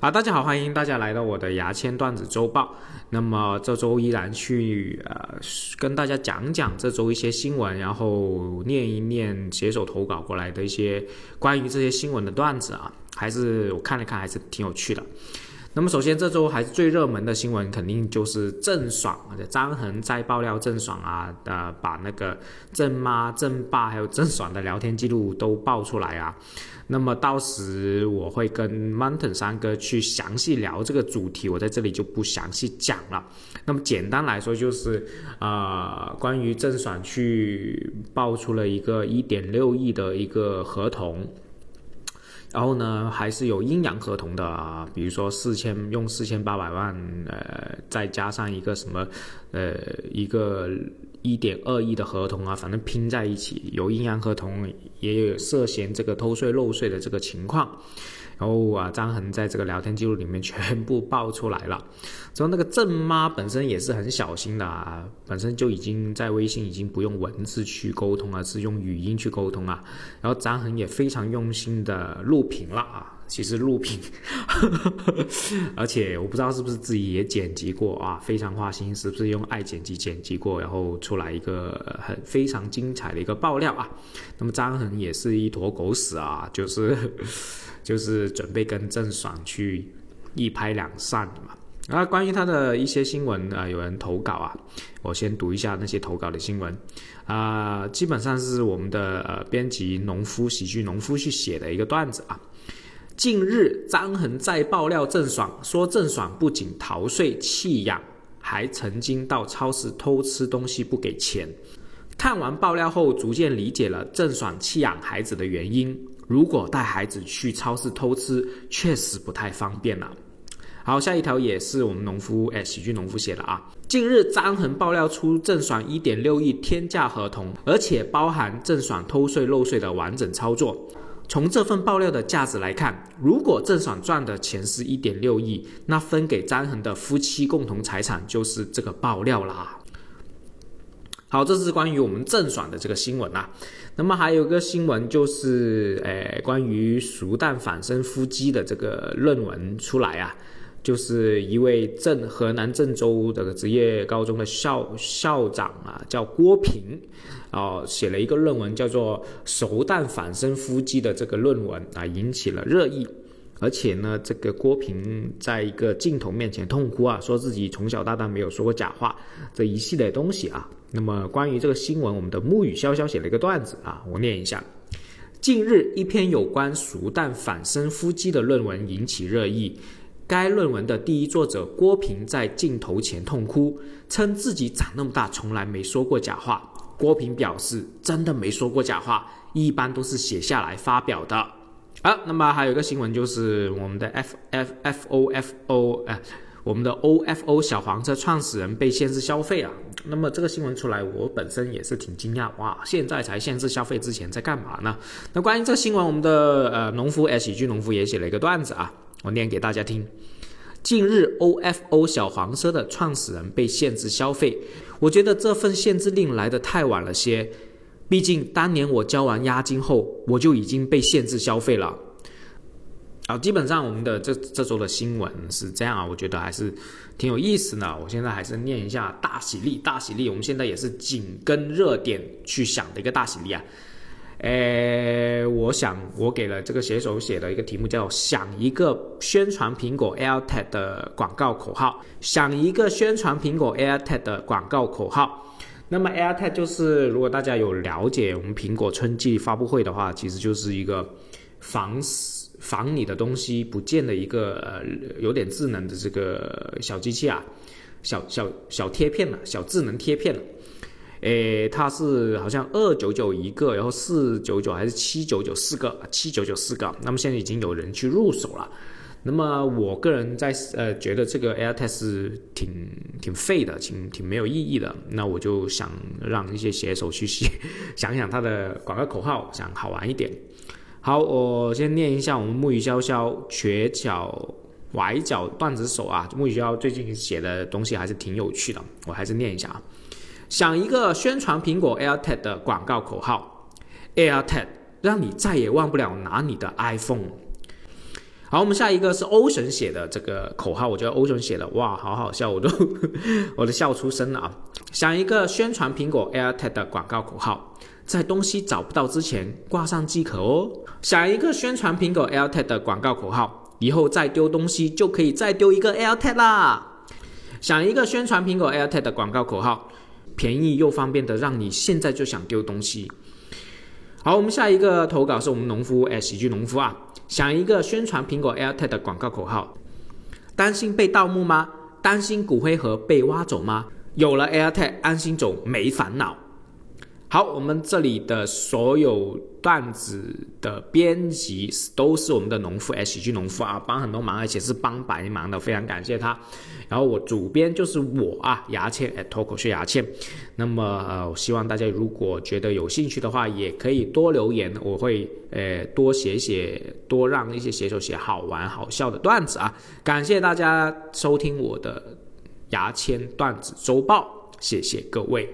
啊，大家好，欢迎大家来到我的牙签段子周报。那么这周依然去呃跟大家讲讲这周一些新闻，然后念一念写手投稿过来的一些关于这些新闻的段子啊，还是我看了看，还是挺有趣的。那么首先这周还是最热门的新闻，肯定就是郑爽张恒在爆料郑爽啊，呃，把那个郑妈、郑爸还有郑爽的聊天记录都爆出来啊。那么到时我会跟 Mountain 三哥去详细聊这个主题，我在这里就不详细讲了。那么简单来说就是，呃，关于郑爽去爆出了一个一点六亿的一个合同。然后呢，还是有阴阳合同的啊，比如说四千用四千八百万，呃，再加上一个什么，呃，一个一点二亿的合同啊，反正拼在一起，有阴阳合同，也有涉嫌这个偷税漏税的这个情况。然后啊，张恒在这个聊天记录里面全部爆出来了。之后那个郑妈本身也是很小心的啊，本身就已经在微信已经不用文字去沟通了，是用语音去沟通啊。然后张恒也非常用心的录屏了啊，其实录屏，而且我不知道是不是自己也剪辑过啊，非常花心，是不是用爱剪辑剪辑过，然后出来一个很非常精彩的一个爆料啊。那么张恒也是一坨狗屎啊，就是。就是准备跟郑爽去一拍两散嘛。啊，关于他的一些新闻啊，有人投稿啊，我先读一下那些投稿的新闻啊，基本上是我们的呃编辑农夫喜剧农夫去写的一个段子啊。近日张恒在爆料郑爽，说郑爽不仅逃税弃养，还曾经到超市偷吃东西不给钱。看完爆料后，逐渐理解了郑爽弃养孩子的原因。如果带孩子去超市偷吃，确实不太方便了。好，下一条也是我们农夫哎，喜剧农夫写的啊。近日张恒爆料出郑爽一点六亿天价合同，而且包含郑爽偷税漏税的完整操作。从这份爆料的价值来看，如果郑爽赚的钱是一点六亿，那分给张恒的夫妻共同财产就是这个爆料啦。好，这是关于我们郑爽的这个新闻啊。那么还有个新闻就是，诶，关于熟蛋反生夫妻的这个论文出来啊，就是一位郑河南郑州的职业高中的校校长啊，叫郭平，哦，写了一个论文叫做《熟蛋反身夫妻》的这个论文啊，引起了热议。而且呢，这个郭平在一个镜头面前痛哭啊，说自己从小到大没有说过假话，这一系列东西啊。那么关于这个新闻，我们的沐雨潇潇写了一个段子啊，我念一下：近日一篇有关熟蛋反身夫妻的论文引起热议，该论文的第一作者郭平在镜头前痛哭，称自己长那么大从来没说过假话。郭平表示，真的没说过假话，一般都是写下来发表的。啊，那么还有一个新闻就是我们的 F F F O F O 哎，我们的 O F O 小黄车创始人被限制消费啊。那么这个新闻出来，我本身也是挺惊讶哇，现在才限制消费，之前在干嘛呢？那关于这个新闻，我们的呃农夫 S 喜剧农夫也写了一个段子啊，我念给大家听。近日 O F O 小黄车的创始人被限制消费，我觉得这份限制令来的太晚了些。毕竟当年我交完押金后，我就已经被限制消费了。啊，基本上我们的这这周的新闻是这样啊，我觉得还是挺有意思的。我现在还是念一下大喜力，大喜力，我们现在也是紧跟热点去想的一个大喜力啊。诶，我想我给了这个写手写的一个题目叫“想一个宣传苹果 AirTag 的广告口号”，想一个宣传苹果 AirTag 的广告口号。那么 AirTag 就是，如果大家有了解我们苹果春季发布会的话，其实就是一个防防你的东西不见的一个呃有点智能的这个小机器啊，小小小贴片了，小智能贴片了。诶，它是好像二九九一个，然后四九九还是七九九四个，七九九四个。那么现在已经有人去入手了。那么我个人在呃觉得这个 AirTag 是挺挺废的，挺挺没有意义的。那我就想让一些写手去写，想想它的广告口号，想好玩一点。好，我先念一下我们木鱼潇潇瘸脚崴脚段子手啊，木鱼潇最近写的东西还是挺有趣的，我还是念一下啊。想一个宣传苹果 AirTag 的广告口号，AirTag 让你再也忘不了拿你的 iPhone。好，我们下一个是欧神写的这个口号，我觉得欧神写的哇，好好笑，我都 我都笑出声了啊！想一个宣传苹果 AirTag 的广告口号，在东西找不到之前挂上即可哦。想一个宣传苹果 AirTag 的广告口号，以后再丢东西就可以再丢一个 AirTag 啦。想一个宣传苹果 AirTag 的广告口号，便宜又方便的让你现在就想丢东西。好，我们下一个投稿是我们农夫哎，喜剧农夫啊。想一个宣传苹果 AirTag 的广告口号，担心被盗墓吗？担心骨灰盒被挖走吗？有了 AirTag，安心走，没烦恼。好，我们这里的所有段子的编辑都是我们的农夫 H G 农夫啊，帮很多忙，而且是帮白忙的，非常感谢他。然后我主编就是我啊，牙签脱口秀牙签。那么呃，希望大家如果觉得有兴趣的话，也可以多留言，我会呃多写写，多让一些写手写好玩好笑的段子啊。感谢大家收听我的牙签段子周报，谢谢各位。